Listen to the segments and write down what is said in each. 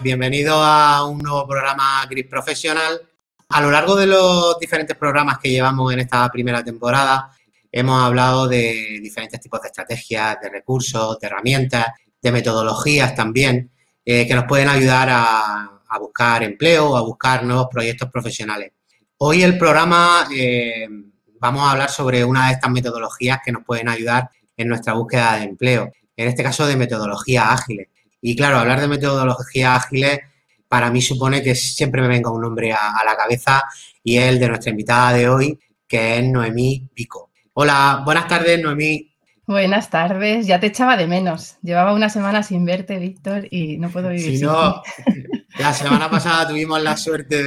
bienvenido a un nuevo programa Gris Profesional. A lo largo de los diferentes programas que llevamos en esta primera temporada, hemos hablado de diferentes tipos de estrategias, de recursos, de herramientas, de metodologías también, eh, que nos pueden ayudar a, buscar empleo o a buscar nuevos proyectos profesionales. Hoy el programa eh, vamos a hablar sobre una de estas metodologías que nos pueden ayudar en nuestra búsqueda de empleo, en este caso de metodologías ágiles. Y claro, hablar de metodologías ágiles para mí supone que siempre me venga un nombre a, la cabeza y es el de nuestra invitada de hoy, que es Noemí Pico. Hola, buenas tardes, Noemí. Buenas tardes, ya te echaba de menos. Llevaba una semana sin verte, Víctor, y no puedo vivir. Si no, la semana pasada tuvimos la suerte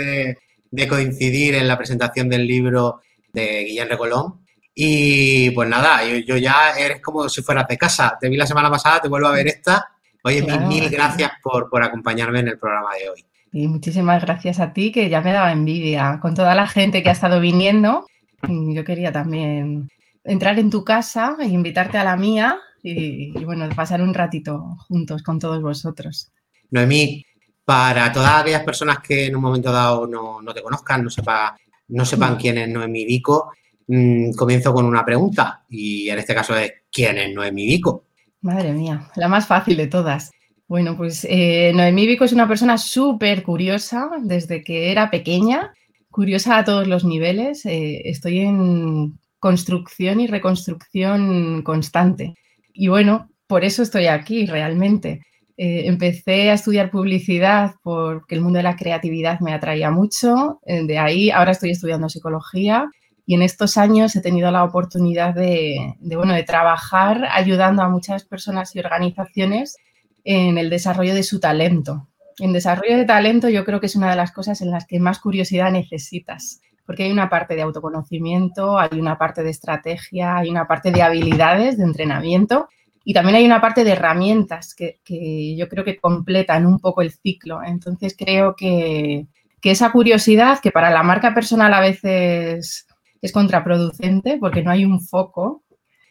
de, coincidir en la presentación del libro de Guillermo Colón. Y pues nada, yo, ya eres como si fueras de casa. Te vi la semana pasada, te vuelvo a ver esta Oye, mil, gracias por, acompañarme en el programa de hoy. Y muchísimas gracias a ti, que ya me daba envidia. Con toda la gente que ha estado viniendo, yo quería también entrar en tu casa e invitarte a la mía y, bueno, pasar un ratito juntos con todos vosotros. Noemí, para todas aquellas personas que en un momento dado no, te conozcan, no, sepa, no sepan quién es Noemí Vico, mm, comienzo con una pregunta y en este caso es ¿quién es Noemí Vico? Madre mía, la más fácil de todas. Bueno, pues eh, Noemí Vico es una persona súper curiosa desde que era pequeña, curiosa a todos los niveles. Eh, estoy en construcción y reconstrucción constante. Y bueno, por eso estoy aquí realmente. Eh, empecé a estudiar publicidad porque el mundo de la creatividad me atraía mucho. de ahí, ahora estoy estudiando psicología y en estos años he tenido la oportunidad de, bueno, de trabajar ayudando a muchas personas y organizaciones en el desarrollo de su talento. En desarrollo de talento yo creo que es una de las cosas en las que más curiosidad necesitas, porque hay una parte de autoconocimiento, hay una parte de estrategia, hay una parte de habilidades, de entrenamiento y también hay una parte de herramientas que, que yo creo que completan un poco el ciclo. Entonces creo que, que esa curiosidad, que para la marca personal a veces es contraproducente porque no hay un foco,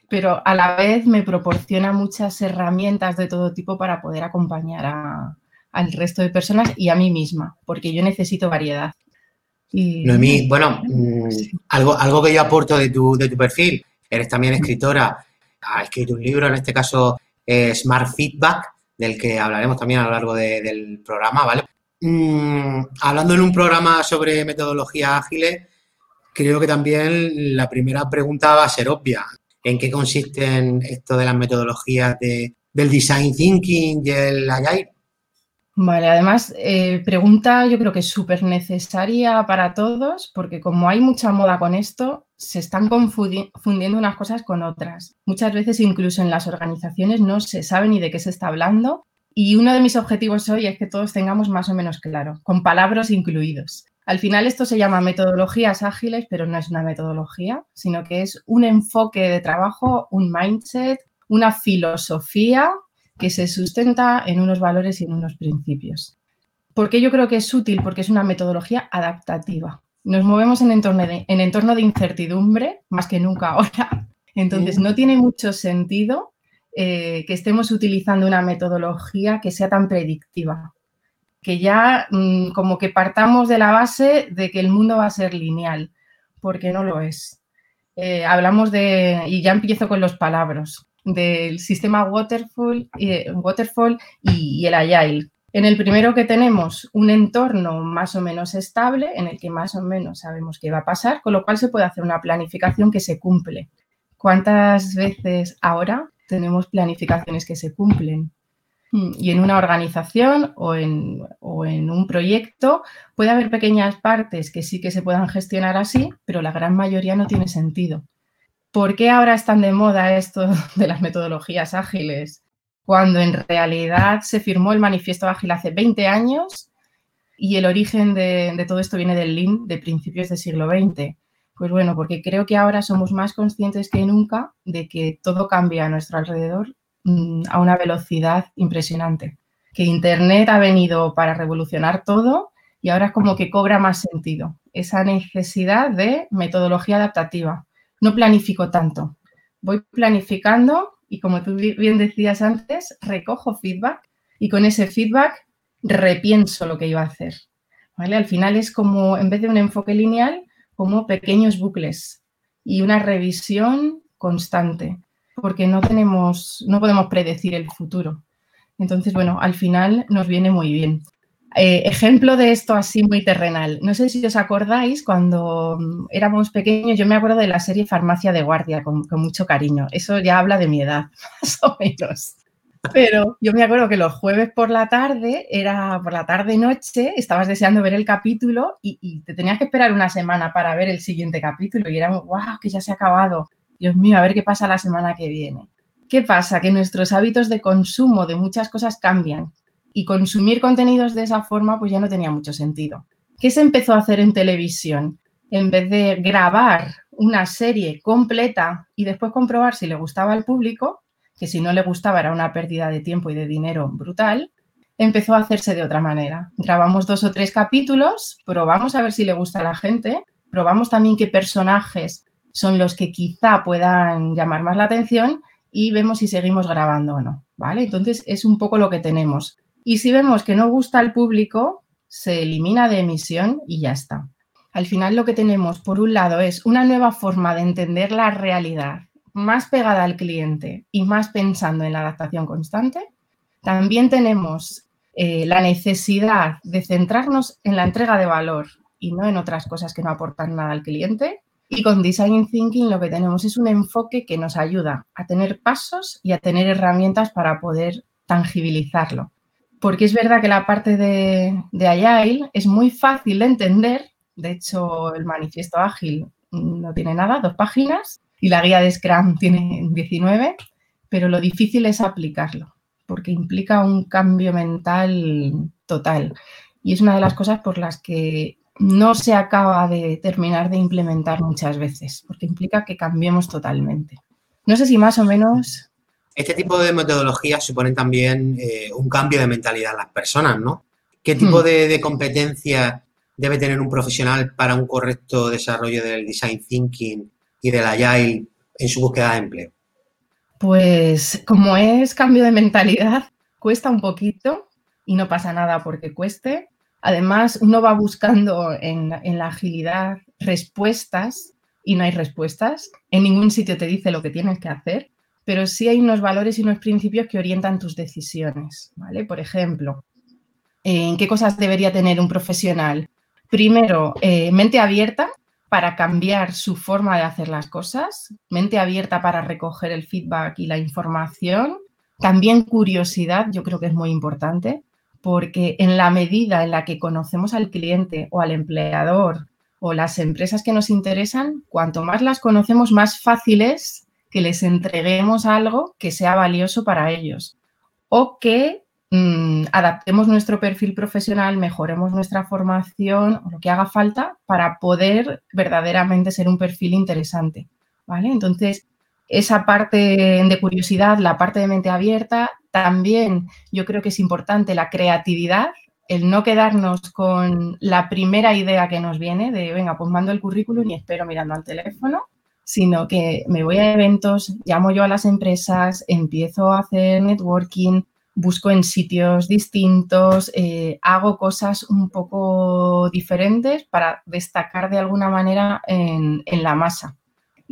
pero a la vez me proporciona muchas herramientas de todo tipo para poder acompañar al resto de personas y a mí misma, porque yo necesito variedad. Y, Noemí, bueno, mm, algo, algo que yo aporto de tu, de tu perfil, eres también escritora, has escrito un libro, en este caso Smart Feedback, del que hablaremos también a lo largo del programa, ¿vale? Mm, hablando en un programa sobre metodologías ágiles, creo que también la primera pregunta va a ser obvia. ¿En qué consisten esto de las metodologías de, del design thinking y el agile? Vale, además, eh, pregunta yo creo que es súper necesaria para todos porque como hay mucha moda con esto, se están confundiendo unas cosas con otras. Muchas veces incluso en las organizaciones no se sabe ni de qué se está hablando y uno de mis objetivos hoy es que todos tengamos más o menos claro, con palabras incluidos. Al final esto se llama metodologías ágiles, pero no es una metodología, sino que es un enfoque de trabajo, un mindset, una filosofía que se sustenta en unos valores y en unos principios. ¿Por qué yo creo que es útil? Porque es una metodología adaptativa. Nos movemos en entorno de, en entorno de incertidumbre, más que nunca ahora. Entonces, no tiene mucho sentido eh, que estemos utilizando una metodología que sea tan predictiva que ya mm, como que partamos de la base de que el mundo va a ser lineal, porque no lo es. Eh, hablamos de, y ya empiezo con los palabras, del sistema waterfall, eh, waterfall y, el agile. En el primero que tenemos un entorno más o menos estable, en el que más o menos sabemos qué va a pasar, con lo cual se puede hacer una planificación que se cumple. ¿Cuántas veces ahora tenemos planificaciones que se cumplen? Mm, y en una organización o en, un proyecto puede haber pequeñas partes que sí que se puedan gestionar así, pero la gran mayoría no tiene sentido. ¿Por qué ahora están de moda esto de las metodologías ágiles? Cuando en realidad se firmó el manifiesto ágil hace 20 años y el origen de, de todo esto viene del Lean de principios del siglo XX. Pues bueno, porque creo que ahora somos más conscientes que nunca de que todo cambia a nuestro alrededor Mm, a una velocidad impresionante. Que Internet ha venido para revolucionar todo y ahora es como que cobra más sentido esa necesidad de metodología adaptativa. No planifico tanto, voy planificando y como tú bien decías antes, recojo feedback y con ese feedback repienso lo que iba a hacer. Al final es como, en vez de un enfoque lineal, como pequeños bucles y una revisión constante, porque no tenemos, no podemos predecir el futuro. Entonces, bueno, al final nos viene muy bien. Eh, ejemplo de esto así muy terrenal. No sé si os acordáis cuando mm, éramos pequeños, yo me acuerdo de la serie Farmacia de Guardia con, mucho cariño. Eso ya habla de mi edad, más o menos. Pero yo me acuerdo que los jueves por la tarde, era por la tarde-noche, estabas deseando ver el capítulo y, te tenías que esperar una semana para ver el siguiente capítulo y era, wow, que ya se ha acabado. Dios mío, a ver qué pasa la semana que viene. ¿Qué pasa? Que nuestros hábitos de consumo de muchas cosas cambian y consumir contenidos de esa forma pues ya no tenía mucho sentido. ¿Qué se empezó a hacer en televisión? En vez de grabar una serie completa y después comprobar si le gustaba al público, que si no le gustaba era una pérdida de tiempo y de dinero brutal, empezó a hacerse de otra manera. Grabamos dos o tres capítulos, probamos a ver si le gusta a la gente, probamos también qué personajes son los que quizá puedan llamar más la atención y vemos si seguimos grabando o no, ¿vale? Entonces es un poco lo que tenemos. Y si vemos que no gusta al público, se elimina de emisión y ya está. Al final lo que tenemos, por un lado, es una nueva forma de entender la realidad, más pegada al cliente y más pensando en la adaptación constante. También tenemos eh, la necesidad de centrarnos en la entrega de valor y no en otras cosas que no aportan nada al cliente. Y con Design Thinking lo que tenemos es un enfoque que nos ayuda a tener pasos y a tener herramientas para poder tangibilizarlo porque es verdad que la parte de, de Agile es muy fácil de entender. De hecho, el manifiesto ágil no tiene nada, dos páginas, y la guía de Scrum tiene 19, pero lo difícil es aplicarlo, porque implica un cambio mental total. Y es una de las cosas por las que no se acaba de terminar de implementar muchas veces, porque implica que cambiemos totalmente. No sé si más o menos este tipo de metodologías suponen también eh, un cambio de mentalidad en las personas, ¿no? ¿Qué tipo hmm. de, competencia debe tener un profesional para un correcto desarrollo del design thinking y del agile en su búsqueda de empleo? Pues como es cambio de mentalidad, cuesta un poquito y no pasa nada porque cueste. Además, uno va buscando en, la agilidad respuestas y no hay respuestas. En ningún sitio te dice lo que tienes que hacer pero sí hay unos valores y unos principios que orientan tus decisiones, ¿vale? Por ejemplo, ¿en qué cosas debería tener un profesional? Primero, eh, mente abierta para cambiar su forma de hacer las cosas, mente abierta para recoger el feedback y la información, también curiosidad, yo creo que es muy importante, porque en la medida en la que conocemos al cliente o al empleador o las empresas que nos interesan, cuanto más las conocemos, más fácil es que les entreguemos algo que sea valioso para ellos o que mm, adaptemos nuestro perfil profesional, mejoremos nuestra formación o lo que haga falta para poder verdaderamente ser un perfil interesante. ¿Vale? Entonces, esa parte de curiosidad, la parte de mente abierta, también yo creo que es importante la creatividad, el no quedarnos con la primera idea que nos viene de, venga, pues mando el currículum y espero mirando al teléfono, sino que me voy a eventos, llamo yo a las empresas, empiezo a hacer networking, busco en sitios distintos, eh, hago cosas un poco diferentes para destacar de alguna manera en, la masa.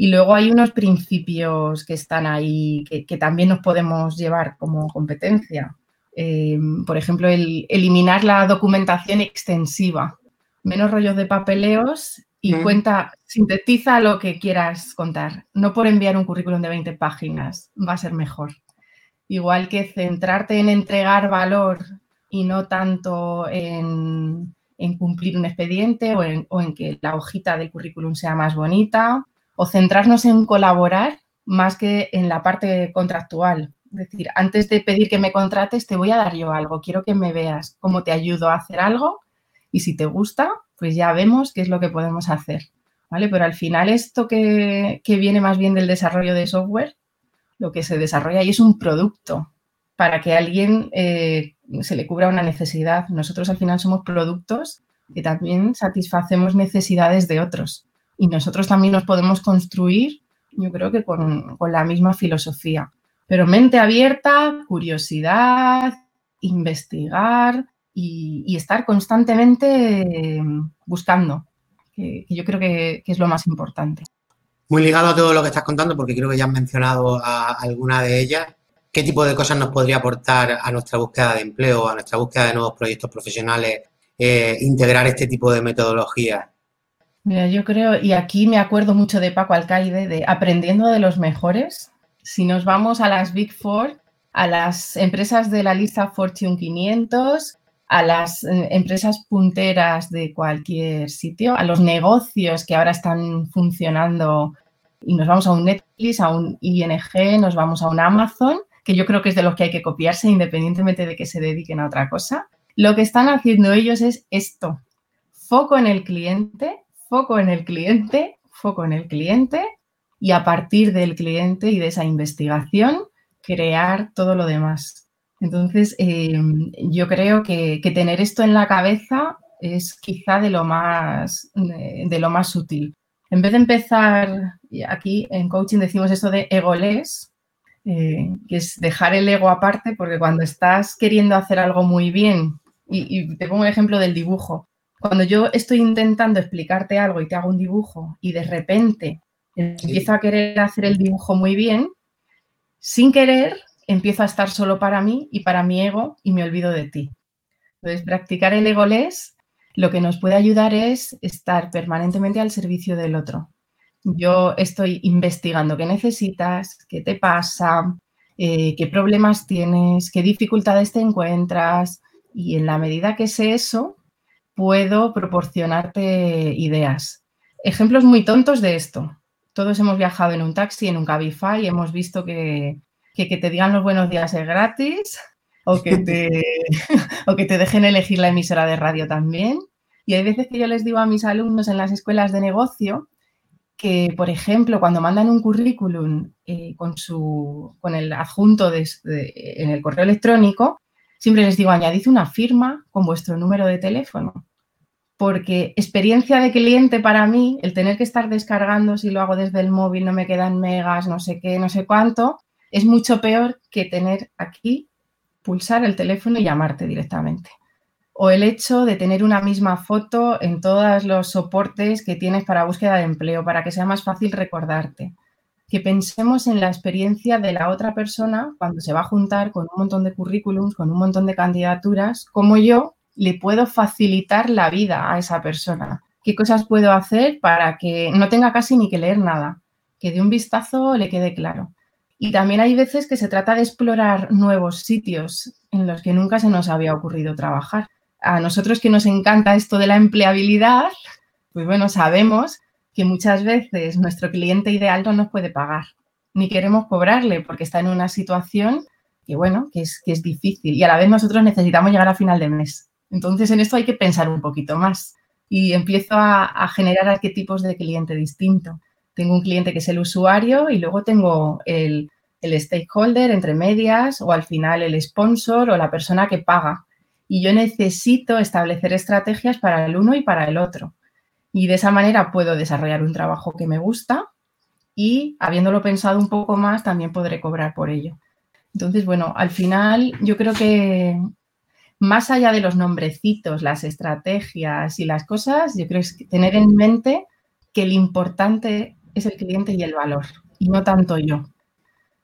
Y luego hay unos principios que están ahí que, también nos podemos llevar como competencia. Eh, por ejemplo, el eliminar la documentación extensiva, menos rollos de papeleos y cuenta, sintetiza lo que quieras contar. No por enviar un currículum de 20 páginas, va a ser mejor. Igual que centrarte en entregar valor y no tanto en, cumplir un expediente o en, o en, que la hojita del currículum sea más bonita, o centrarnos en colaborar más que en la parte contractual. Es decir, antes de pedir que me contrates, te voy a dar yo algo, quiero que me veas cómo te ayudo a hacer algo y si te gusta, pues ya vemos qué es lo que podemos hacer. ¿Vale? Pero al final esto que, viene más bien del desarrollo de software, lo que se desarrolla ahí es un producto para que a alguien eh, se le cubra una necesidad. Nosotros al final somos productos que también satisfacemos necesidades de otros. Y nosotros también nos podemos construir, yo creo que con, con la misma filosofía. Pero mente abierta, curiosidad, investigar, y, estar constantemente buscando, que, yo creo que, es lo más importante. Muy ligado a todo lo que estás contando, porque creo que ya has mencionado a alguna de ellas. ¿Qué tipo de cosas nos podría aportar a nuestra búsqueda de empleo, a nuestra búsqueda de nuevos proyectos profesionales, eh, integrar este tipo de metodologías? Yo creo, y aquí me acuerdo mucho de Paco Alcaide, de aprendiendo de los mejores. Si nos vamos a las Big Four, a las empresas de la lista Fortune 500, a las eh, empresas punteras de cualquier sitio, a los negocios que ahora están funcionando y nos vamos a un Netflix, a un ING, nos vamos a un Amazon, que yo creo que es de los que hay que copiarse independientemente de que se dediquen a otra cosa. Lo que están haciendo ellos es esto, foco en el cliente, foco en el cliente, foco en el cliente y a partir del cliente y de esa investigación crear todo lo demás. Entonces, em, yo creo que, tener esto en la cabeza es quizá de lo más, de, lo más útil. En vez de empezar, aquí en coaching decimos eso de egoles, eh, que es dejar el ego aparte, porque cuando estás queriendo hacer algo muy bien, y, y te pongo el ejemplo del dibujo, cuando yo estoy intentando explicarte algo y te hago un dibujo y de repente empiezo a querer hacer el dibujo muy bien, sin querer empiezo a estar solo para mí y para mi ego y me olvido de ti. Entonces, practicar el egolés lo que nos puede ayudar es estar permanentemente al servicio del otro. Yo estoy investigando qué necesitas, qué te pasa, eh, qué problemas tienes, qué dificultades te encuentras y en la medida que sé eso, puedo proporcionarte ideas. Ejemplos muy tontos de esto. Todos hemos viajado en un taxi, en un Cabify y hemos visto que, que, te digan los buenos días es gratis o que, te, o que te dejen elegir la emisora de radio también. Y hay veces que yo les digo a mis alumnos en las escuelas de negocio que, por ejemplo, cuando mandan un currículum eh, con, su, con el adjunto en el correo electrónico, siempre les digo, añadid una firma con vuestro número de teléfono porque experiencia de cliente para mí, el tener que estar descargando, si lo hago desde el móvil no me quedan megas, no sé qué, no sé cuánto, es mucho peor que tener aquí, pulsar el teléfono y llamarte directamente. O el hecho de tener una misma foto en todos los soportes que tienes para búsqueda de empleo, para que sea más fácil recordarte. Que pensemos en la experiencia de la otra persona cuando se va a juntar con un montón de currículums, con un montón de candidaturas, como yo, le puedo facilitar la vida a esa persona? ¿Qué cosas puedo hacer para que no tenga casi ni que leer nada? Que de un vistazo le quede claro. Y también hay veces que se trata de explorar nuevos sitios en los que nunca se nos había ocurrido trabajar. A nosotros que nos encanta esto de la empleabilidad, pues bueno, sabemos que muchas veces nuestro cliente ideal no nos puede pagar, ni queremos cobrarle porque está en una situación que, bueno, que es, que es difícil y a la vez nosotros necesitamos llegar a final de mes. Entonces, en esto hay que pensar un poquito más y empiezo a, generar arquetipos de cliente distinto. Tengo un cliente que es el usuario y luego tengo el, el stakeholder entre medias o al final el sponsor o la persona que paga. Y yo necesito establecer estrategias para el uno y para el otro. Y de esa manera puedo desarrollar un trabajo que me gusta y habiéndolo pensado un poco más también podré cobrar por ello. Entonces, bueno, al final yo creo que más allá de los nombrecitos, las estrategias y las cosas, yo creo que es tener en mente que el importante es el cliente y el valor, y no tanto yo.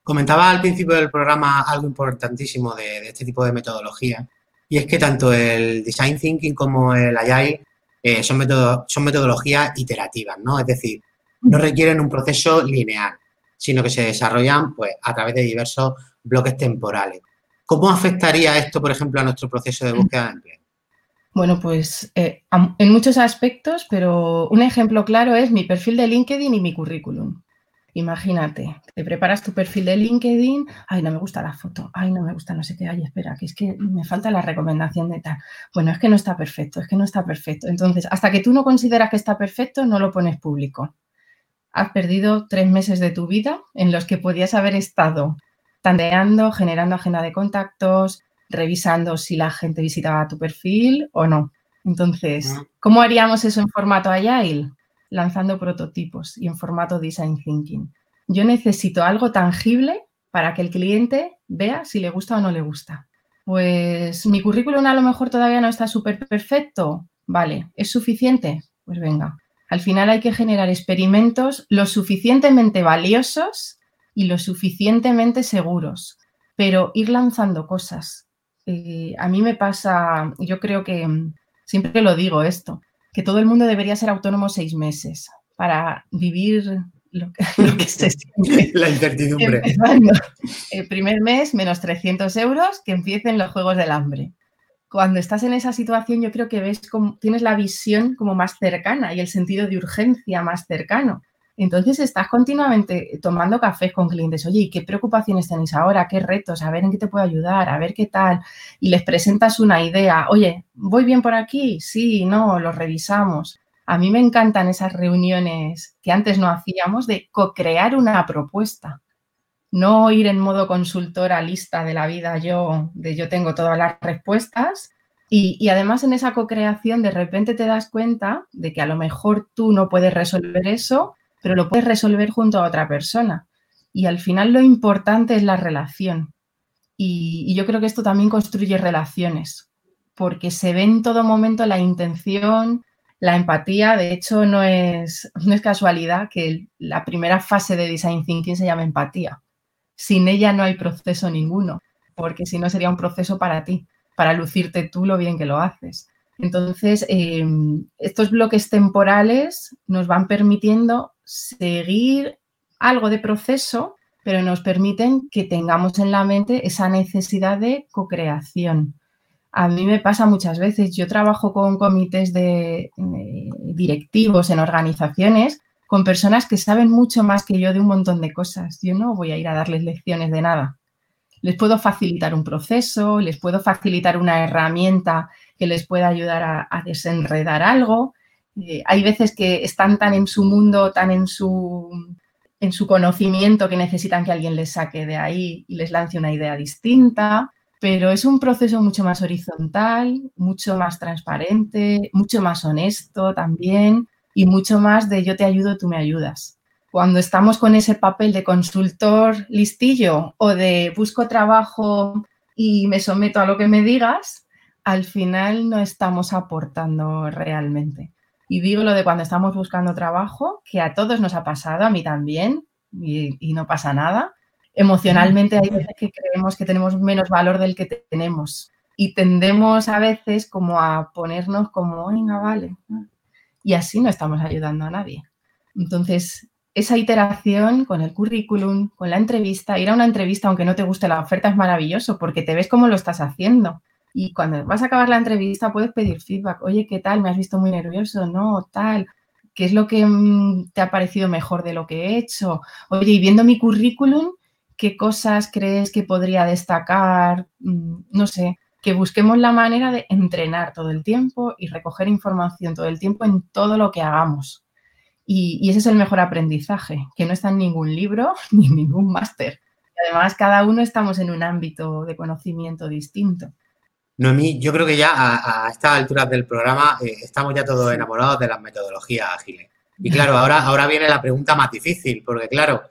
Comentaba al principio del programa algo importantísimo de, este tipo de metodología, y es que tanto el Design Thinking como el Agile eh, son, son metodologías iterativas, ¿no? Es decir, no requieren un proceso lineal, sino que se desarrollan pues, a través de diversos bloques temporales. ¿Cómo afectaría esto, por ejemplo, a nuestro proceso de búsqueda de empleo? Bueno, pues eh, en muchos aspectos, pero un ejemplo claro es mi perfil de LinkedIn y mi currículum. Imagínate, te preparas tu perfil de LinkedIn, ay, no me gusta la foto, ay, no me gusta no sé qué, ay, espera, que es que me falta la recomendación de tal. Bueno, es que no está perfecto, es que no está perfecto. Entonces, hasta que tú no consideras que está perfecto, no lo pones público. Has perdido tres meses de tu vida en los que podías haber estado tanteando, generando agenda de contactos, revisando si la gente visitaba tu perfil o no. Entonces, ah. ¿cómo haríamos eso en formato Agile? Lanzando prototipos y en formato Design Thinking. Yo necesito algo tangible para que el cliente vea si le gusta o no le gusta. Pues mi currículum a lo mejor todavía no está súper perfecto. Vale, ¿es suficiente? Pues venga. Al final hay que generar experimentos lo suficientemente valiosos y lo suficientemente seguros, pero ir lanzando cosas. Eh, a mí me pasa, yo creo que mm, siempre lo digo esto, que todo el mundo debería ser autónomo seis meses para vivir lo que, se siente. La incertidumbre. el primer mes, menos 300 euros, que empiecen los juegos del hambre. Cuando estás en esa situación, yo creo que ves como, tienes la visión como más cercana y el sentido de urgencia más cercano. Entonces estás continuamente tomando cafés con clientes, oye, ¿y qué preocupaciones tenéis ahora? ¿Qué retos? A ver en qué te puedo ayudar, a ver qué tal. Y les presentas una idea, oye, ¿voy bien por aquí? Sí, no, lo revisamos. A mí me encantan esas reuniones que antes no hacíamos de co-crear una propuesta. No ir en modo consultora lista de la vida yo, de yo tengo todas las respuestas. Y, y además en esa co-creación de repente te das cuenta de que a lo mejor tú no puedes resolver eso, pero lo puedes resolver junto a otra persona. Y al final lo importante es la relación. Y, yo creo que esto también construye relaciones, porque se ve en todo momento la intención, la empatía. De hecho, no es, no es casualidad que la primera fase de Design Thinking se llama empatía. Sin ella no hay proceso ninguno, porque si no sería un proceso para ti, para lucirte tú lo bien que lo haces. Entonces, em, estos bloques temporales nos van permitiendo seguir algo de proceso, pero nos permiten que tengamos en la mente esa necesidad de co-creación. A mí me pasa muchas veces, yo trabajo con comités de, directivos en organizaciones con personas que saben mucho más que yo de un montón de cosas. Yo no voy a ir a darles lecciones de nada. Les puedo facilitar un proceso, les puedo facilitar una herramienta que les pueda ayudar a desenredar algo, eh, hay veces que están tan en su mundo, tan en su, en su conocimiento que necesitan que alguien les saque de ahí y les lance una idea distinta, pero es un proceso mucho más horizontal, mucho más transparente, mucho más honesto también y mucho más de yo te ayudo, tú me ayudas. Cuando estamos con ese papel de consultor listillo o de busco trabajo y me someto a lo que me digas, al final no estamos aportando realmente. Y digo lo de cuando estamos buscando trabajo, que a todos nos ha pasado, a mí también, y, no pasa nada. Emocionalmente hay veces que creemos que tenemos menos valor del que tenemos y tendemos a veces como a ponernos como, venga, vale. Y así no estamos ayudando a nadie. Entonces, esa iteración con el currículum, con la entrevista, ir a una entrevista aunque no te guste la oferta es maravilloso porque te ves cómo lo estás haciendo. Y cuando vas a acabar la entrevista puedes pedir feedback. Oye, ¿qué tal? ¿Me has visto muy nervioso? No, tal. ¿Qué es lo que mm, te ha parecido mejor de lo que he hecho? Oye, y viendo mi currículum, ¿qué cosas crees que podría destacar? Mm, no sé, que busquemos la manera de entrenar todo el tiempo y recoger información todo el tiempo en todo lo que hagamos. Y, y ese es el mejor aprendizaje, que no está en ningún libro ni en ningún máster. Además, cada uno estamos en un ámbito de conocimiento distinto. Noemí, yo creo que ya a, estas alturas del programa eh, estamos ya todos enamorados de las metodologías ágiles. Y claro, ahora, ahora viene la pregunta más difícil, porque claro,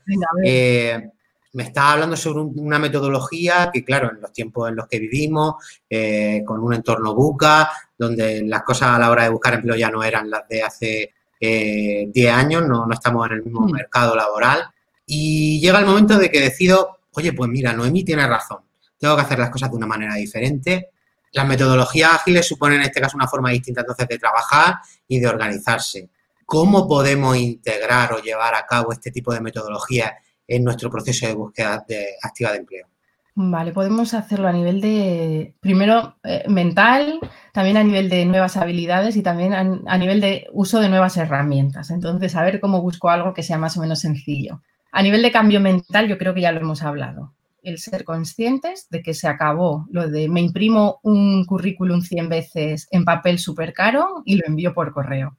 eh, me estás hablando sobre una metodología que, claro, en los tiempos en los que vivimos, eh, con un entorno buca, donde las cosas a la hora de buscar empleo ya no eran las de hace 10 años, no, no, estamos en el mismo mm. mercado laboral. Y llega el momento de que decido, oye, pues mira, Noemí tiene razón, tengo que hacer las cosas de una manera diferente las metodologías ágiles suponen en este caso una forma distinta entonces de trabajar y de organizarse. ¿Cómo podemos integrar o llevar a cabo este tipo de metodologías en nuestro proceso de búsqueda de activa de empleo? Vale, podemos hacerlo a nivel de, primero, eh, mental, también a nivel de nuevas habilidades y también a, nivel de uso de nuevas herramientas. Entonces, a ver cómo busco algo que sea más o menos sencillo. A nivel de cambio mental, yo creo que ya lo hemos hablado el ser conscientes de que se acabó lo de me imprimo un currículum 100 veces en papel súper caro y lo envío por correo.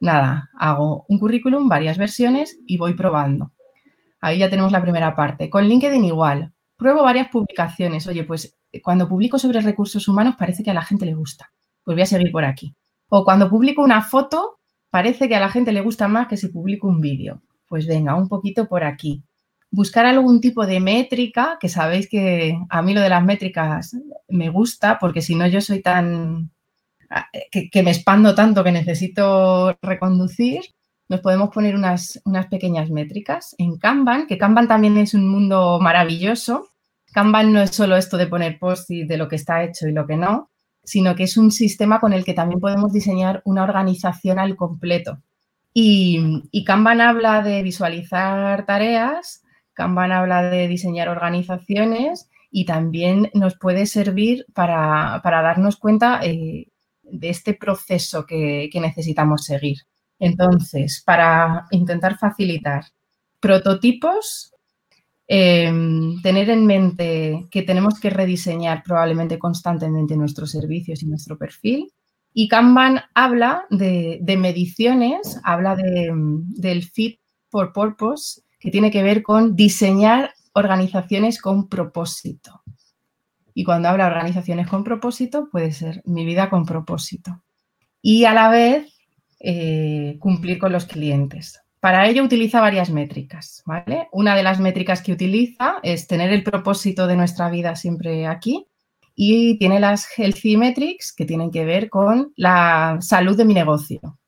Nada, hago un currículum, varias versiones y voy probando. Ahí ya tenemos la primera parte. Con LinkedIn igual. Pruebo varias publicaciones. Oye, pues cuando publico sobre recursos humanos parece que a la gente le gusta. Pues voy a seguir por aquí. O cuando publico una foto, parece que a la gente le gusta más que si publico un vídeo. Pues venga, un poquito por aquí buscar algún tipo de métrica, que sabéis que a mí lo de las métricas me gusta, porque si no yo soy tan, que, me expando tanto que necesito reconducir, nos podemos poner unas, unas pequeñas métricas en Kanban, que Kanban también es un mundo maravilloso. Kanban no es solo esto de poner post de lo que está hecho y lo que no, sino que es un sistema con el que también podemos diseñar una organización al completo. Y, y Kanban habla de visualizar tareas, Kanban habla de diseñar organizaciones y también nos puede servir para, darnos cuenta eh, de este proceso que, necesitamos seguir. Entonces, para intentar facilitar prototipos, em, tener en mente que tenemos que rediseñar probablemente constantemente nuestros servicios y nuestro perfil. Y Kanban habla de, mediciones, habla del fit for purpose, que tiene que ver con diseñar organizaciones con propósito. Y cuando habla de organizaciones con propósito, puede ser mi vida con propósito. Y a la vez eh, cumplir con los clientes. Para ello utiliza varias métricas, ¿vale? Una de las métricas que utiliza es tener el propósito de nuestra vida siempre aquí y tiene las healthy metrics que tienen que ver con la salud de mi negocio.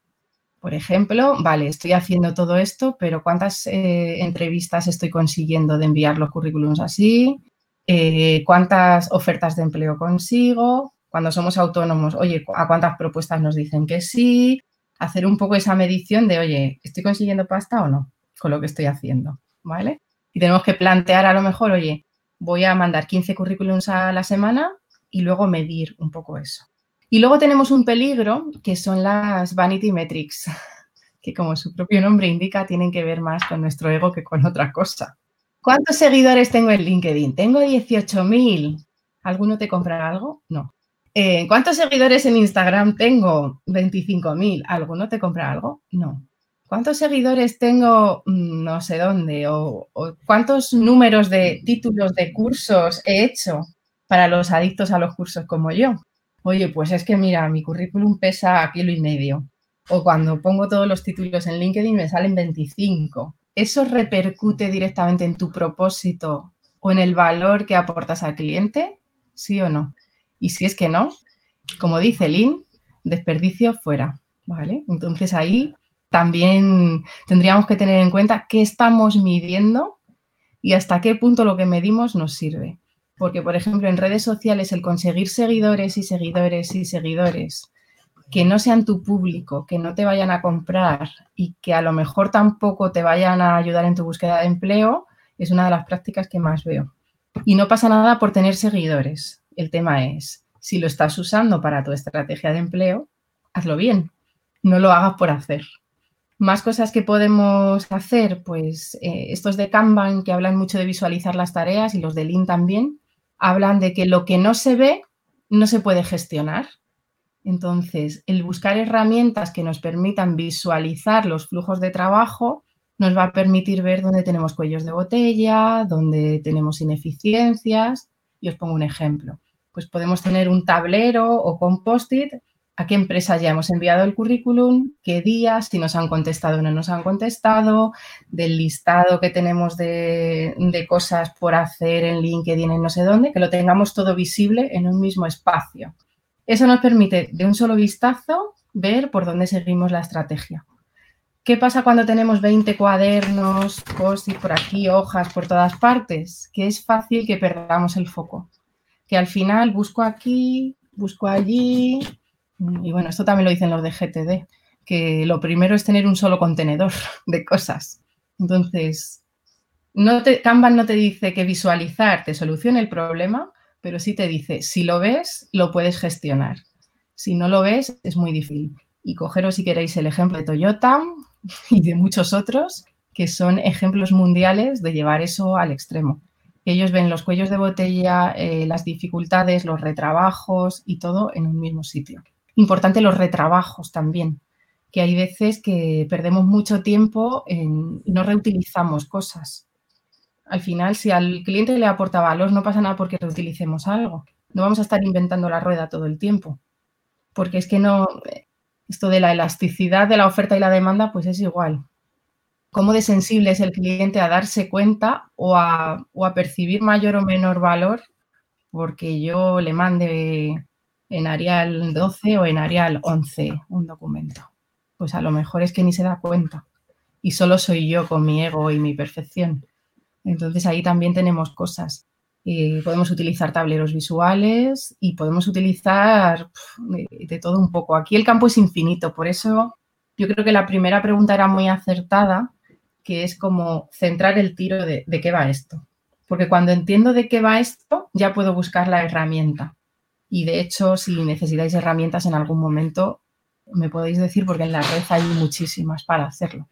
Por ejemplo, vale, estoy haciendo todo esto, pero ¿cuántas eh, entrevistas estoy consiguiendo de enviar los currículums así? Eh, ¿Cuántas ofertas de empleo consigo? Cuando somos autónomos, oye, ¿a cuántas propuestas nos dicen que sí? Hacer un poco esa medición de, oye, ¿estoy consiguiendo pasta o no con lo que estoy haciendo? ¿Vale? Y tenemos que plantear a lo mejor, oye, voy a mandar 15 currículums a la semana y luego medir un poco eso. Y luego tenemos un peligro que son las vanity metrics, que como su propio nombre indica, tienen que ver más con nuestro ego que con otra cosa. ¿Cuántos seguidores tengo en LinkedIn? Tengo 18.000. ¿Alguno te compra algo? No. Eh, ¿Cuántos seguidores en Instagram tengo? 25.000. ¿Alguno te compra algo? No. ¿Cuántos seguidores tengo mm, no sé dónde? o, cuántos números de títulos de cursos he hecho para los adictos a los cursos como yo? Oye, pues es que mira, mi currículum pesa kilo y medio. O cuando pongo todos los títulos en LinkedIn me salen 25. ¿Eso repercute directamente en tu propósito o en el valor que aportas al cliente? ¿Sí o no? Y si es que no, como dice Lynn, desperdicio fuera. ¿Vale? Entonces ahí también tendríamos que tener en cuenta qué estamos midiendo y hasta qué punto lo que medimos nos sirve. Porque, por ejemplo, en redes sociales el conseguir seguidores y seguidores y seguidores que no sean tu público, que no te vayan a comprar y que a lo mejor tampoco te vayan a ayudar en tu búsqueda de empleo, es una de las prácticas que más veo. Y no pasa nada por tener seguidores. El tema es, si lo estás usando para tu estrategia de empleo, hazlo bien. No lo hagas por hacer. Más cosas que podemos hacer, pues eh, estos de Kanban que hablan mucho de visualizar las tareas y los de Lean también, hablan de que lo que no se ve no se puede gestionar. Entonces, el buscar herramientas que nos permitan visualizar los flujos de trabajo nos va a permitir ver dónde tenemos cuellos de botella, dónde tenemos ineficiencias. Y os pongo un ejemplo. Pues podemos tener un tablero o con post-it a qué empresas ya hemos enviado el currículum, qué días, si nos han contestado o no nos han contestado, del listado que tenemos de, cosas por hacer en LinkedIn, en no sé dónde, que lo tengamos todo visible en un mismo espacio. Eso nos permite de un solo vistazo ver por dónde seguimos la estrategia. ¿Qué pasa cuando tenemos 20 cuadernos, post por aquí, hojas por todas partes? Que es fácil que perdamos el foco. Que al final busco aquí, busco allí, y bueno, esto también lo dicen los de GTD, que lo primero es tener un solo contenedor de cosas. Entonces, no te, Kanban no te dice que visualizar te solucione el problema, pero sí te dice, si lo ves, lo puedes gestionar. Si no lo ves, es muy difícil. Y cogeros, si queréis, el ejemplo de Toyota y de muchos otros, que son ejemplos mundiales de llevar eso al extremo. Ellos ven los cuellos de botella, eh, las dificultades, los retrabajos y todo en un mismo sitio. Importante los retrabajos también, que hay veces que perdemos mucho tiempo en no reutilizamos cosas. Al final, si al cliente le aporta valor, no pasa nada porque reutilicemos algo. No vamos a estar inventando la rueda todo el tiempo. Porque es que no, esto de la elasticidad de la oferta y la demanda, pues es igual. cómo de sensible es el cliente a darse cuenta o a, o a percibir mayor o menor valor porque yo le mande en Arial 12 o en Arial 11 un documento. Pues a lo mejor es que ni se da cuenta y solo soy yo con mi ego y mi perfección. Entonces ahí también tenemos cosas. Eh, podemos utilizar tableros visuales y podemos utilizar de, todo un poco. Aquí el campo es infinito, por eso yo creo que la primera pregunta era muy acertada, que es como centrar el tiro de, de qué va esto. Porque cuando entiendo de qué va esto, ya puedo buscar la herramienta. Y de hecho, si necesitáis herramientas en algún momento, me podéis decir porque en la red hay muchísimas para hacerlo.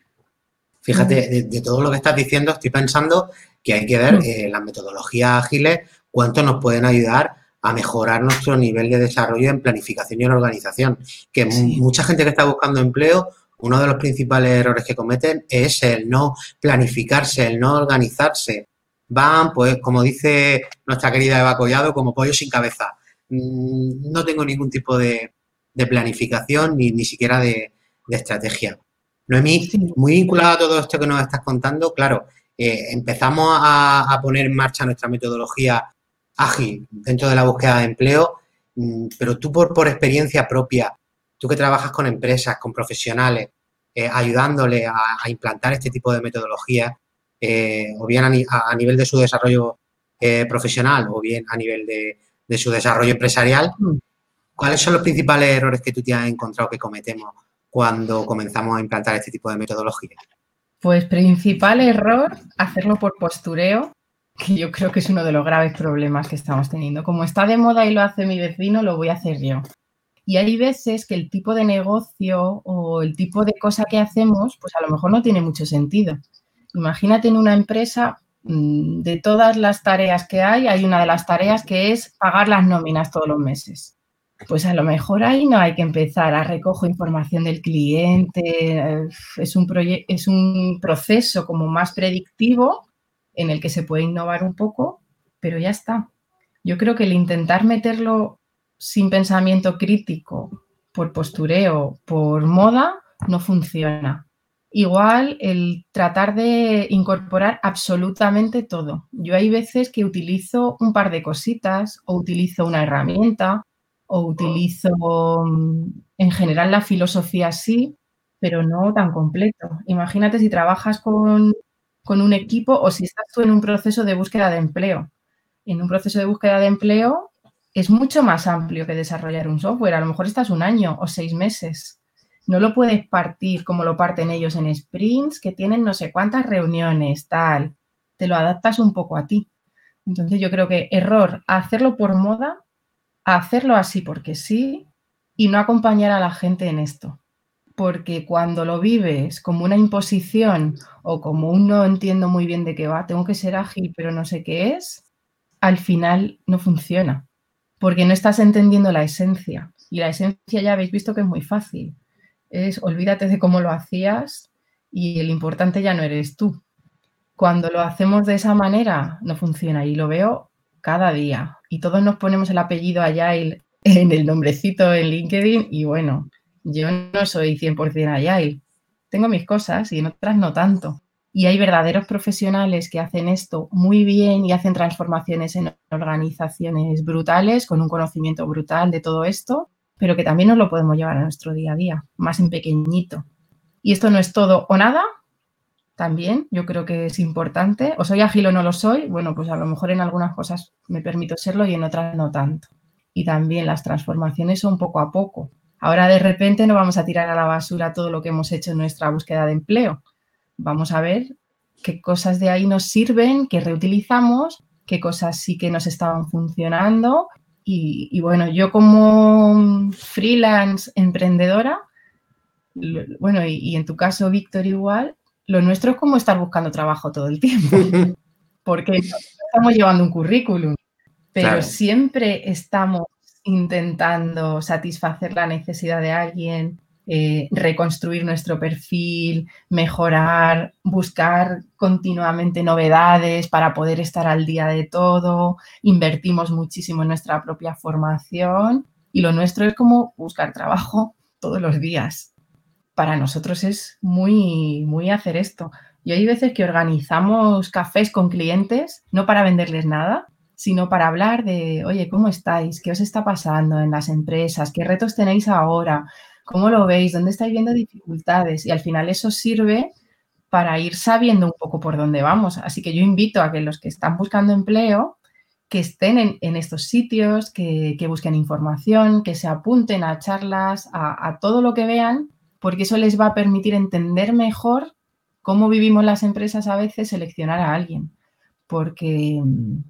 Fíjate, de, todo lo que estás diciendo, estoy pensando que hay que ver mm. eh, las metodologías ágiles, cuánto nos pueden ayudar a mejorar nuestro nivel de desarrollo en planificación y en organización. Que mucha gente que está buscando empleo, uno de los principales errores que cometen es el no planificarse, el no organizarse. Van, pues, como dice nuestra querida Eva Collado, como pollo sin cabeza. Mm, no tengo ningún tipo de, planificación ni, ni siquiera de estrategia. Noemí, muy vinculado a todo esto que nos estás contando, claro, eh, empezamos a, poner en marcha nuestra metodología ágil dentro de la búsqueda de empleo, mm, pero tú por, experiencia propia, tú que trabajas con empresas, con profesionales, eh, ayudándole a, implantar este tipo de metodología, eh, o bien a, nivel de su desarrollo profesional o bien a nivel de, de su desarrollo empresarial, mm. ¿cuáles son los principales errores que tú te has encontrado que cometemos cuando comenzamos a implantar este tipo de metodología? Pues principal error, hacerlo por postureo, que yo creo que es uno de los graves problemas que estamos teniendo. Como está de moda y lo hace mi vecino, lo voy a hacer yo. Y hay veces que el tipo de negocio o el tipo de cosa que hacemos, pues a lo mejor no tiene mucho sentido. Imagínate en una empresa, de todas las tareas que hay, hay una de las tareas que es pagar las nóminas todos los meses pues a lo mejor ahí no hay que empezar a recojo información del cliente, es un, es un proceso como más predictivo en el que se puede innovar un poco, pero ya está. Yo creo que el intentar meterlo sin pensamiento crítico, por postureo, por moda, no funciona. Igual el tratar de incorporar absolutamente todo. Yo hay veces que utilizo un par de cositas o utilizo una herramienta o utilizo mm, en general la filosofía sí, pero no tan completo. Imagínate si trabajas con, un equipo o si estás tú en un proceso de búsqueda de empleo. En un proceso de búsqueda de empleo es mucho más amplio que desarrollar un software. A lo mejor estás un año o seis meses. No lo puedes partir como lo parten ellos en sprints, que tienen no sé cuántas reuniones, tal. Te lo adaptas un poco a ti. Entonces yo creo que error, hacerlo por moda hacerlo así porque sí y no acompañar a la gente en esto. Porque cuando lo vives como una imposición o como un no entiendo muy bien de qué va, tengo que ser ágil pero no sé qué es, al final no funciona. Porque no estás entendiendo la esencia. Y la esencia ya habéis visto que es muy fácil. Es olvídate de cómo lo hacías y el importante ya no eres tú. Cuando lo hacemos de esa manera, no funciona. Y lo veo cada día. Y todos nos ponemos el apellido Agile en el nombrecito en LinkedIn y bueno, yo no soy 100% Agile. Tengo mis cosas y en otras no tanto. Y hay verdaderos profesionales que hacen esto muy bien y hacen transformaciones en organizaciones brutales, con un conocimiento brutal de todo esto, pero que también nos lo podemos llevar a nuestro día a día, más en pequeñito. Y esto no es todo o nada, también, yo creo que es importante. O soy ágil o no lo soy, bueno, pues a lo mejor en algunas cosas me permito serlo y en otras no tanto. Y también las transformaciones son poco a poco. Ahora de repente no vamos a tirar a la basura todo lo que hemos hecho en nuestra búsqueda de empleo. Vamos a ver qué cosas de ahí nos sirven, qué reutilizamos, qué cosas sí que nos estaban funcionando. Y, bueno, yo como freelance emprendedora, bueno, y, y en tu caso, Víctor, igual, lo nuestro es como estar buscando trabajo todo el tiempo, porque estamos llevando un currículum, pero siempre estamos intentando satisfacer la necesidad de alguien, eh, reconstruir nuestro perfil, mejorar, buscar continuamente novedades para poder estar al día de todo, invertimos muchísimo en nuestra propia formación y lo nuestro es como buscar trabajo todos los días para nosotros es muy, muy hacer esto. Y hay veces que organizamos cafés con clientes, no para venderles nada, sino para hablar de, oye, ¿cómo estáis? ¿Qué os está pasando en las empresas? ¿Qué retos tenéis ahora? ¿Cómo lo veis? ¿Dónde estáis viendo dificultades? Y al final eso sirve para ir sabiendo un poco por dónde vamos. Así que yo invito a que los que están buscando empleo, que estén en, estos sitios, que, busquen información, que se apunten a charlas, a, a todo lo que vean, porque eso les va a permitir entender mejor cómo vivimos las empresas a veces seleccionar a alguien. Porque mm,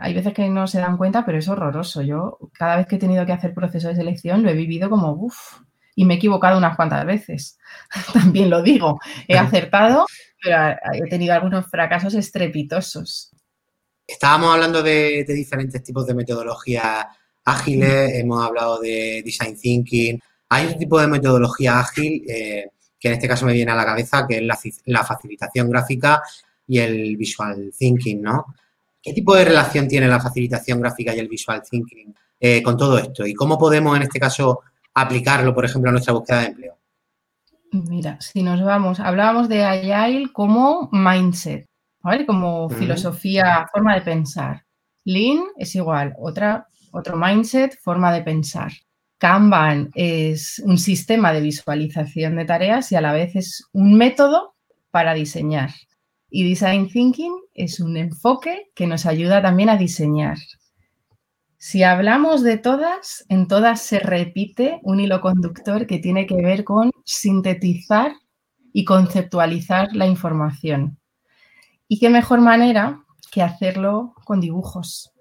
hay veces que no se dan cuenta, pero es horroroso. Yo cada vez que he tenido que hacer proceso de selección lo he vivido como, uff, y me he equivocado unas cuantas veces. También lo digo. He acertado, pero he tenido algunos fracasos estrepitosos. Estábamos hablando de, diferentes tipos de metodologías ágiles, hemos hablado de design thinking. Hay un tipo de metodología ágil eh, que en este caso me viene a la cabeza, que es la, facilitación gráfica y el visual thinking, ¿no? ¿Qué tipo de relación tiene la facilitación gráfica y el visual thinking eh, con todo esto? ¿Y cómo podemos, en este caso, aplicarlo, por ejemplo, a nuestra búsqueda de empleo? Mira, si nos vamos, hablábamos de Agile como mindset, ¿vale? Como filosofía, forma de pensar. Lean es igual, otra, otro mindset, forma de pensar. Kanban es un sistema de visualización de tareas y a la vez es un método para diseñar. Y Design Thinking es un enfoque que nos ayuda también a diseñar. Si hablamos de todas, en todas se repite un hilo conductor que tiene que ver con sintetizar y conceptualizar la información. ¿Y qué mejor manera que hacerlo con dibujos?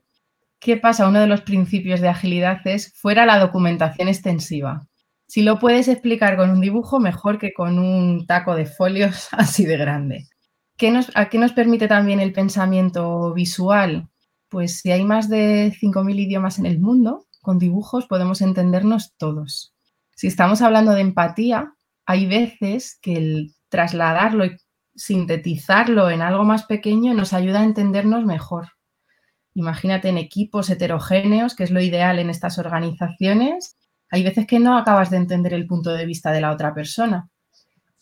¿Qué pasa? Uno de los principios de agilidad es fuera la documentación extensiva. Si lo puedes explicar con un dibujo, mejor que con un taco de folios así de grande. ¿A qué nos permite también el pensamiento visual? Pues si hay más de 5.000 idiomas en el mundo, con dibujos podemos entendernos todos. Si estamos hablando de empatía, hay veces que el trasladarlo y sintetizarlo en algo más pequeño nos ayuda a entendernos mejor. Imagínate en equipos heterogéneos, que es lo ideal en estas organizaciones, hay veces que no acabas de entender el punto de vista de la otra persona,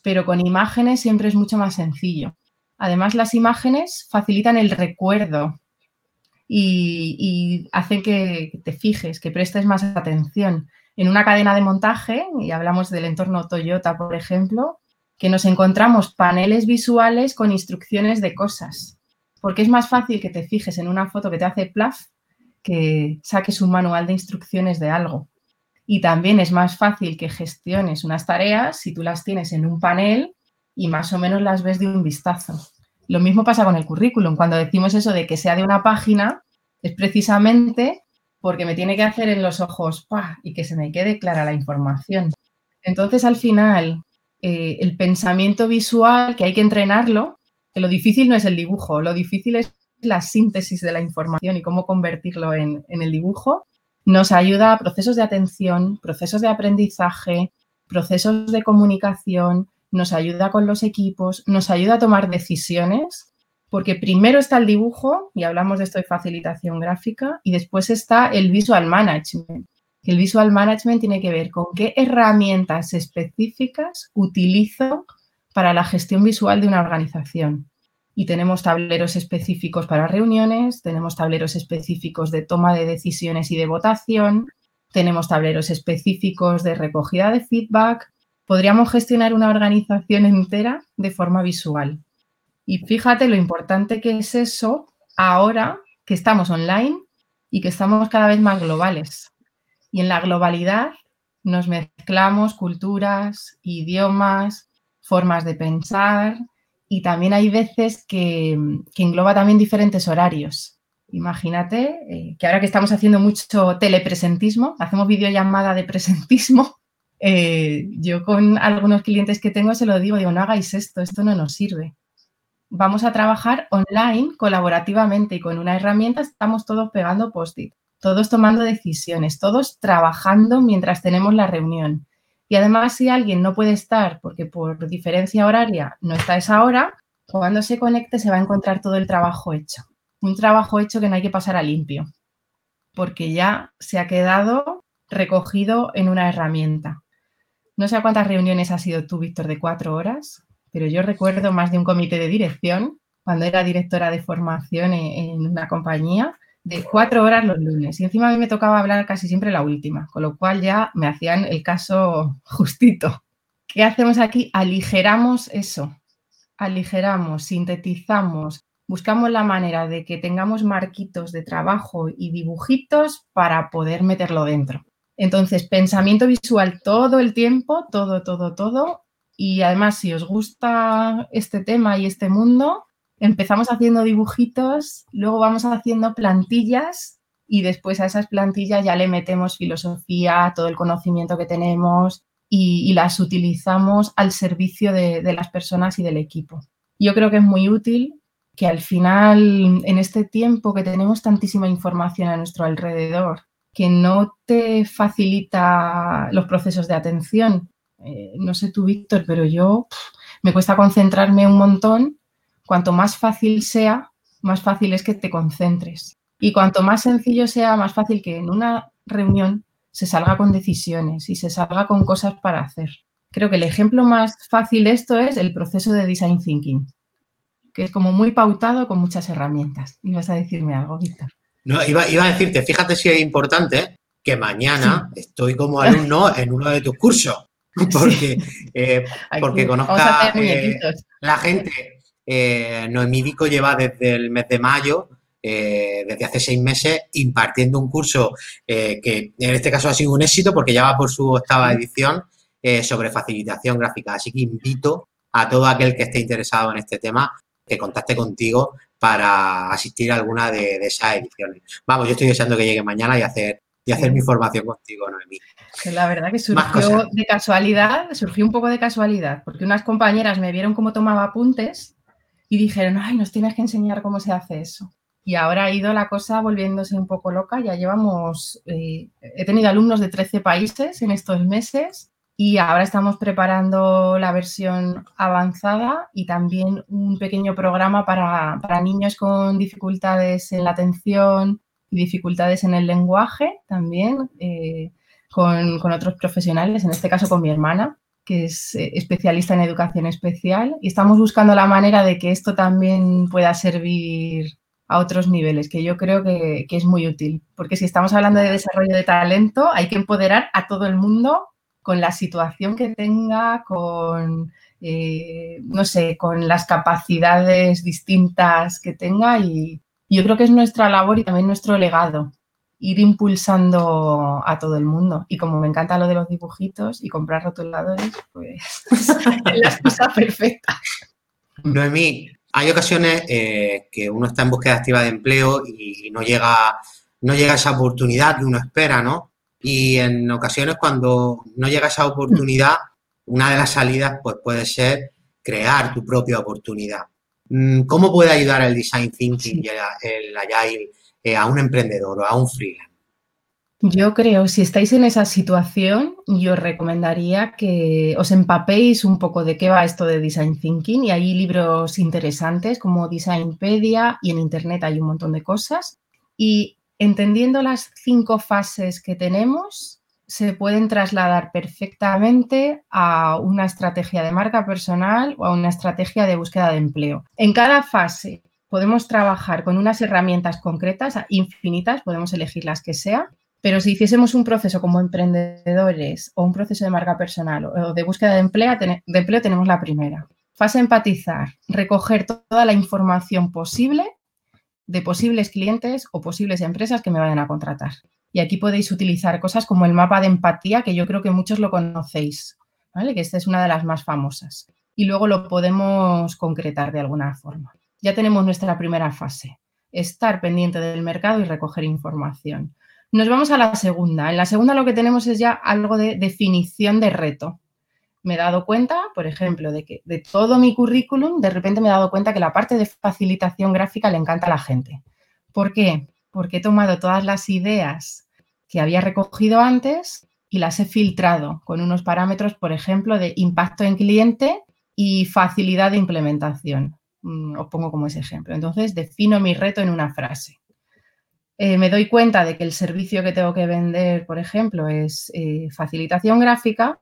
pero con imágenes siempre es mucho más sencillo. Además, las imágenes facilitan el recuerdo y, hacen que te fijes, que prestes más atención. En una cadena de montaje, y hablamos del entorno Toyota, por ejemplo, que nos encontramos paneles visuales con instrucciones de cosas, porque es más fácil que te fijes en una foto que te hace plaf que saques un manual de instrucciones de algo. Y también es más fácil que gestiones unas tareas si tú las tienes en un panel y más o menos las ves de un vistazo. Lo mismo pasa con el currículum. Cuando decimos eso de que sea de una página, es precisamente porque me tiene que hacer en los ojos y que se me quede clara la información. Entonces, al final, eh, el pensamiento visual, que hay que entrenarlo, que lo difícil no es el dibujo, lo difícil es la síntesis de la información y cómo convertirlo en el dibujo, nos ayuda a procesos de atención, procesos de aprendizaje, procesos de comunicación, nos ayuda con los equipos, nos ayuda a tomar decisiones, porque primero está el dibujo, y hablamos de esto de facilitación gráfica, y después está el visual management. El visual management tiene que ver con qué herramientas específicas utilizo para la gestión visual de una organización. Y tenemos tableros específicos para reuniones, tenemos tableros específicos de toma de decisiones y de votación, tenemos tableros específicos de recogida de feedback, podríamos gestionar una organización entera de forma visual. Y fíjate lo importante que es eso ahora que estamos online y que estamos cada vez más globales. Y en la globalidad nos mezclamos culturas, idiomas, formas de pensar y también hay veces que, engloba también diferentes horarios. Imagínate eh, que ahora que estamos haciendo mucho telepresentismo, hacemos videollamada de presentismo, eh, yo con algunos clientes que tengo se lo digo, digo, no hagáis esto, esto no nos sirve. Vamos a trabajar online, colaborativamente y con una herramienta estamos todos pegando post-it, todos tomando decisiones, todos trabajando mientras tenemos la reunión. Y además, si alguien no puede estar porque por diferencia horaria no está esa hora, cuando se conecte se va a encontrar todo el trabajo hecho. Un trabajo hecho que no hay que pasar a limpio, porque ya se ha quedado recogido en una herramienta. No sé a cuántas reuniones has sido tú, Víctor, de cuatro horas, pero yo recuerdo más de un comité de dirección cuando era directora de formación en, una compañía de cuatro horas los lunes y encima a mí me tocaba hablar casi siempre la última, con lo cual ya me hacían el caso justito. ¿Qué hacemos aquí? Aligeramos eso, aligeramos, sintetizamos, buscamos la manera de que tengamos marquitos de trabajo y dibujitos para poder meterlo dentro. Entonces, pensamiento visual todo el tiempo, todo, todo, todo. Y además, si os gusta este tema y este mundo, empezamos haciendo dibujitos, luego vamos haciendo plantillas y después a esas plantillas ya le metemos filosofía, todo el conocimiento que tenemos y, las utilizamos al servicio de, las personas y del equipo. Yo creo que es muy útil que al final, en este tiempo que tenemos tantísima información a nuestro alrededor, que no te facilita los procesos de atención. Eh, no sé tú, Víctor, pero yo me cuesta concentrarme un montón. Cuanto más fácil sea, más fácil es que te concentres. Y cuanto más sencillo sea, más fácil que en una reunión se salga con decisiones y se salga con cosas para hacer. Creo que el ejemplo más fácil de esto es el proceso de design thinking que es como muy pautado con muchas herramientas. ¿Ibas a decirme algo, Víctor? No, iba, a decirte, fíjate si es importante que mañana estoy como alumno en uno de tus cursos, porque, eh, porque conozca eh, la gente. Eh, Noemí Vico lleva desde el mes de mayo, eh, desde hace seis meses, impartiendo un curso que en este caso ha sido un éxito porque ya va por su octava edición sobre facilitación gráfica. Así que invito a todo aquel que esté interesado en este tema que contacte contigo para asistir a alguna de, esas ediciones. Vamos, yo estoy deseando que llegue mañana y hacer, y hacer mi formación contigo, Noemí. la verdad que surgió de casualidad, surgió un poco de casualidad, porque unas compañeras me vieron cómo tomaba apuntes y dijeron, ay, nos tienes que enseñar cómo se hace eso. Y ahora ha ido la cosa volviéndose un poco loca. Ya llevamos, eh, he tenido alumnos de 13 países en estos meses y ahora estamos preparando la versión avanzada y también un pequeño programa para, niños con dificultades en la atención y dificultades en el lenguaje también, eh, con, otros profesionales, en este caso con mi hermana, que es eh, especialista en educación especial. Y estamos buscando la manera de que esto también pueda servir a otros niveles, que yo creo que, que es muy útil. Porque si estamos hablando de desarrollo de talento, hay que empoderar a todo el mundo con la situación que tenga, con, eh, no sé, con las capacidades distintas que tenga y yo creo que es nuestra labor y también nuestro legado ir impulsando a todo el mundo. Y como me encanta lo de los dibujitos y comprar rotuladores, pues es la excusa perfecta. Noemí, hay ocasiones eh, que uno está en búsqueda activa de empleo y no llega, no llega esa oportunidad que uno espera, ¿no? Y en ocasiones cuando no llega esa oportunidad, una de las salidas pues puede ser crear tu propia oportunidad. Mm, ¿Cómo puede ayudar el design thinking y el, agile eh, a un emprendedor o a un freelance? Yo creo, si estáis en esa situación, yo recomendaría que os empapéis un poco de qué va esto de design thinking y hay libros interesantes como Designpedia y en internet hay un montón de cosas. Y entendiendo las cinco fases que tenemos, se pueden trasladar perfectamente a una estrategia de marca personal o a una estrategia de búsqueda de empleo. En cada fase podemos trabajar con unas herramientas concretas, infinitas, podemos elegir las que sea, pero si hiciésemos un proceso como emprendedores o un proceso de marca personal o de búsqueda de empleo, de empleo tenemos la primera. Fase empatizar, recoger toda la información posible de posibles clientes o posibles empresas que me vayan a contratar. Y aquí podéis utilizar cosas como el mapa de empatía, que yo creo que muchos lo conocéis, ¿vale? que esta es una de las más famosas. Y luego lo podemos concretar de alguna forma. Ya tenemos nuestra primera fase, estar pendiente del mercado y recoger información. Nos vamos a la segunda. En la segunda lo que tenemos es ya algo de definición de reto me he dado cuenta, por ejemplo, de que de todo mi currículum, de repente me he dado cuenta que la parte de facilitación gráfica le encanta a la gente. ¿Por qué? Porque he tomado todas las ideas que había recogido antes y las he filtrado con unos parámetros, por ejemplo, de impacto en cliente y facilidad de implementación. Mm, os pongo como ese ejemplo. Entonces, defino mi reto en una frase. Eh, me doy cuenta de que el servicio que tengo que vender, por ejemplo, es eh, facilitación gráfica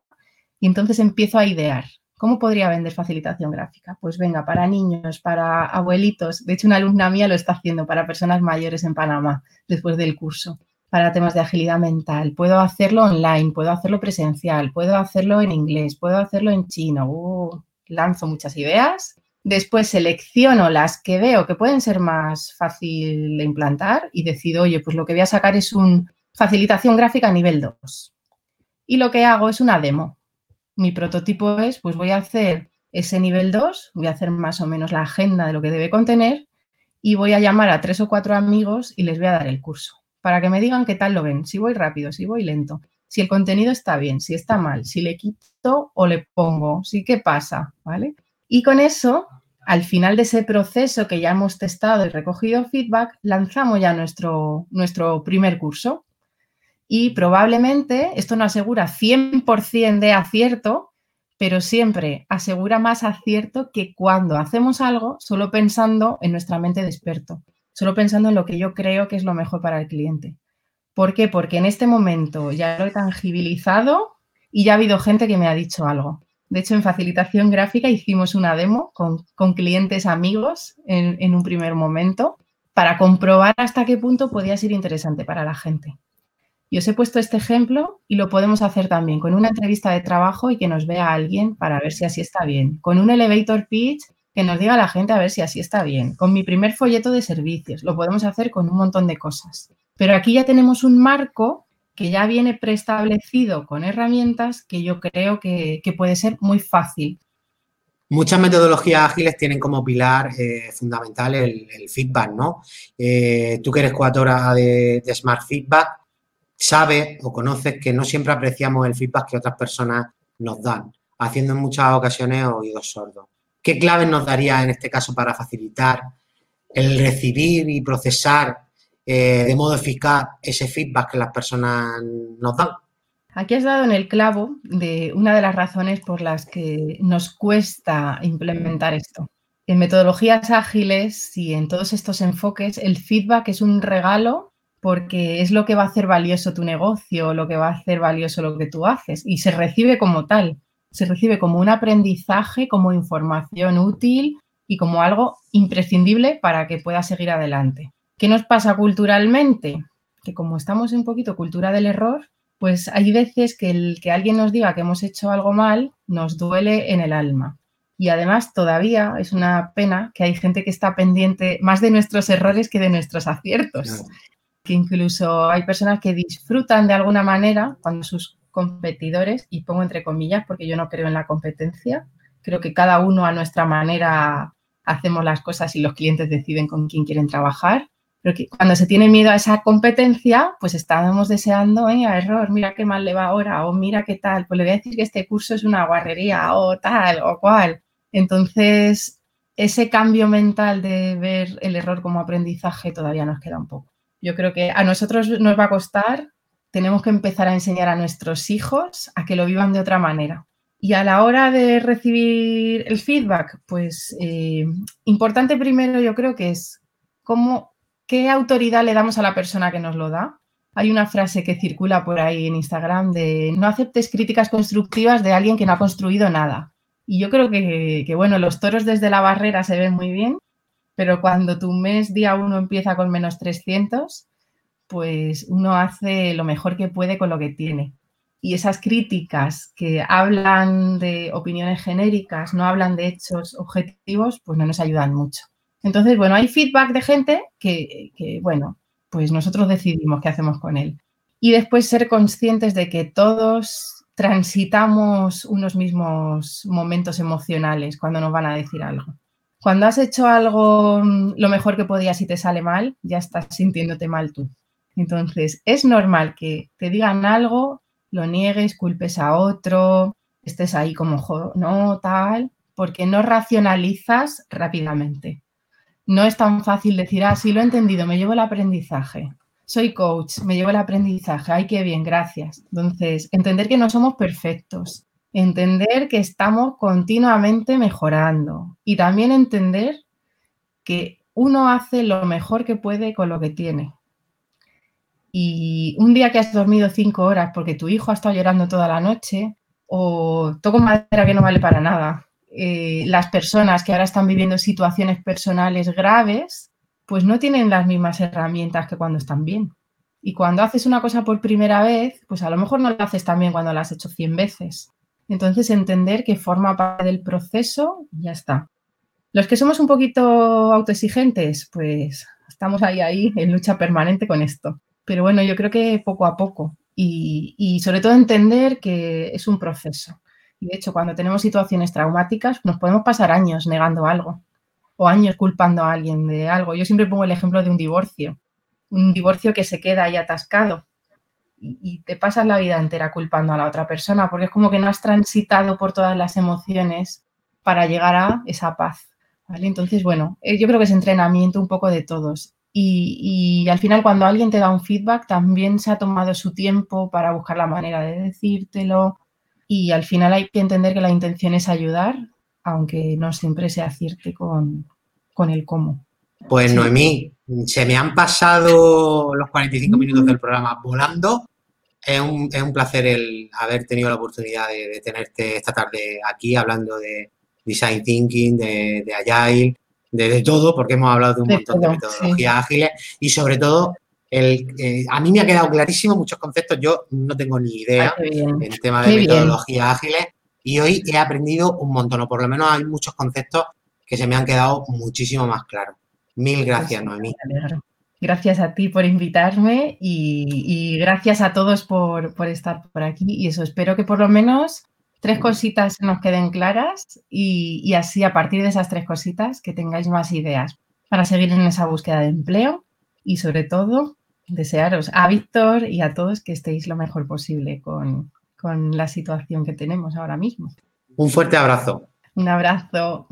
y entonces empiezo a idear ¿Cómo podría vender facilitación gráfica? Pues venga, para niños, para abuelitos. De hecho, una alumna mía lo está haciendo para personas mayores en Panamá después del curso, para temas de agilidad mental. Puedo hacerlo online, puedo hacerlo presencial, puedo hacerlo en inglés, puedo hacerlo en chino. Uh, lanzo muchas ideas. Después selecciono las que veo que pueden ser más fácil de implantar y decido, oye, pues lo que voy a sacar es un facilitación gráfica nivel 2. Y lo que hago es una demo mi prototipo es, pues voy a hacer ese nivel 2, voy a hacer más o menos la agenda de lo que debe contener y voy a llamar a tres o cuatro amigos y les voy a dar el curso para que me digan qué tal lo ven, si voy rápido, si voy lento, si el contenido está bien, si está mal, si le quito o le pongo, si qué pasa, ¿vale? Y con eso, al final de ese proceso que ya hemos testado y recogido feedback, lanzamos ya nuestro, nuestro primer curso y probablemente esto no asegura 100% de acierto, pero siempre asegura más acierto que cuando hacemos algo solo pensando en nuestra mente de experto, solo pensando en lo que yo creo que es lo mejor para el cliente. ¿Por qué? Porque en este momento ya lo he tangibilizado y ya ha habido gente que me ha dicho algo. De hecho, en facilitación gráfica hicimos una demo con, clientes amigos en, en un primer momento para comprobar hasta qué punto podía ser interesante para la gente. Y os he puesto este ejemplo y lo podemos hacer también con una entrevista de trabajo y que nos vea alguien para ver si así está bien. Con un elevator pitch que nos diga la gente a ver si así está bien. Con mi primer folleto de servicios. Lo podemos hacer con un montón de cosas. Pero aquí ya tenemos un marco que ya viene preestablecido con herramientas que yo creo que, puede ser muy fácil. Muchas metodologías ágiles tienen como pilar eh, fundamental el, feedback, ¿no? Eh, tú que eres coautora de, de Smart Feedback, sabes o conoces que no siempre apreciamos el feedback que otras personas nos dan, haciendo en muchas ocasiones oídos sordos. ¿Qué claves nos daría en este caso para facilitar el recibir y procesar eh, de modo eficaz ese feedback que las personas nos dan? Aquí has dado en el clavo de una de las razones por las que nos cuesta implementar esto. En metodologías ágiles y en todos estos enfoques, el feedback es un regalo porque es lo que va a hacer valioso tu negocio, lo que va a hacer valioso lo que tú haces y se recibe como tal, se recibe como un aprendizaje, como información útil y como algo imprescindible para que pueda seguir adelante. ¿Qué nos pasa culturalmente? Que como estamos en un poquito cultura del error, pues hay veces que el que alguien nos diga que hemos hecho algo mal nos duele en el alma. Y además todavía es una pena que hay gente que está pendiente más de nuestros errores que de nuestros aciertos que incluso hay personas que disfrutan de alguna manera cuando sus competidores, y pongo entre comillas porque yo no creo en la competencia, creo que cada uno a nuestra manera hacemos las cosas y los clientes deciden con quién quieren trabajar. Pero que cuando se tiene miedo a esa competencia, pues estábamos deseando, eh, error, mira qué mal le va ahora, o mira qué tal, pues le voy a decir que este curso es una guarrería, o tal, o cual. Entonces, ese cambio mental de ver el error como aprendizaje todavía nos queda un poco. Yo creo que a nosotros nos va a costar, tenemos que empezar a enseñar a nuestros hijos a que lo vivan de otra manera. Y a la hora de recibir el feedback, pues eh, importante primero yo creo que es cómo, qué autoridad le damos a la persona que nos lo da. Hay una frase que circula por ahí en Instagram de no aceptes críticas constructivas de alguien que no ha construido nada. Y yo creo que, que bueno, los toros desde la barrera se ven muy bien, pero cuando tu mes día uno empieza con menos 300, pues uno hace lo mejor que puede con lo que tiene. Y esas críticas que hablan de opiniones genéricas, no hablan de hechos objetivos, pues no nos ayudan mucho. Entonces, bueno, hay feedback de gente que, que bueno, pues nosotros decidimos qué hacemos con él. Y después ser conscientes de que todos transitamos unos mismos momentos emocionales cuando nos van a decir algo. Cuando has hecho algo mm, lo mejor que podías y te sale mal, ya estás sintiéndote mal tú. Entonces, es normal que te digan algo, lo niegues, culpes a otro, estés ahí como, no, tal, porque no racionalizas rápidamente. No es tan fácil decir, ah, sí, lo he entendido, me llevo el aprendizaje. Soy coach, me llevo el aprendizaje, ay, qué bien, gracias. Entonces, entender que no somos perfectos, entender que estamos continuamente mejorando y también entender que uno hace lo mejor que puede con lo que tiene. Y un día que has dormido cinco horas porque tu hijo ha estado llorando toda la noche, o toco madera que no vale para nada. Eh, las personas que ahora están viviendo situaciones personales graves, pues no tienen las mismas herramientas que cuando están bien. Y cuando haces una cosa por primera vez, pues a lo mejor no la haces tan bien cuando la has hecho 100 veces. Entonces, entender que forma parte del proceso y ya está. Los que somos un poquito autoexigentes, pues estamos ahí, ahí, en lucha permanente con esto. Pero bueno, yo creo que poco a poco y, sobre todo entender que es un proceso. Y de hecho, cuando tenemos situaciones traumáticas, nos podemos pasar años negando algo o años culpando a alguien de algo. Yo siempre pongo el ejemplo de un divorcio, un divorcio que se queda ahí atascado y, te pasas la vida entera culpando a la otra persona porque es como que no has transitado por todas las emociones para llegar a esa paz. Entonces, bueno, eh, yo creo que es entrenamiento un poco de todos y, al final cuando alguien te da un feedback también se ha tomado su tiempo para buscar la manera de decírtelo y al final hay que entender que la intención es ayudar, aunque no siempre se acierte con, el cómo. Pues Noemí, se me han pasado los 45 minutos del programa volando. Es un, placer el haber tenido la oportunidad de, tenerte esta tarde aquí hablando de design thinking, de, de agile, de, todo, porque hemos hablado de un montón de metodologías ágiles y sobre todo, el, eh, a mí me ha quedado clarísimo muchos conceptos. Yo no tengo ni idea en tema de metodologías ágiles y hoy he aprendido un montón, o por lo menos hay muchos conceptos que se me han quedado muchísimo más claros. Mil pues gracias, Noemí. Gracias a ti por invitarme y, gracias a todos por, por, estar por aquí. Y eso, espero que por lo menos tres cositas nos queden claras y, así a partir de esas tres cositas que tengáis más ideas para seguir en esa búsqueda de empleo y sobre todo desearos a Víctor y a todos que estéis lo mejor posible con, con la situación que tenemos ahora mismo. Un fuerte abrazo. Un abrazo.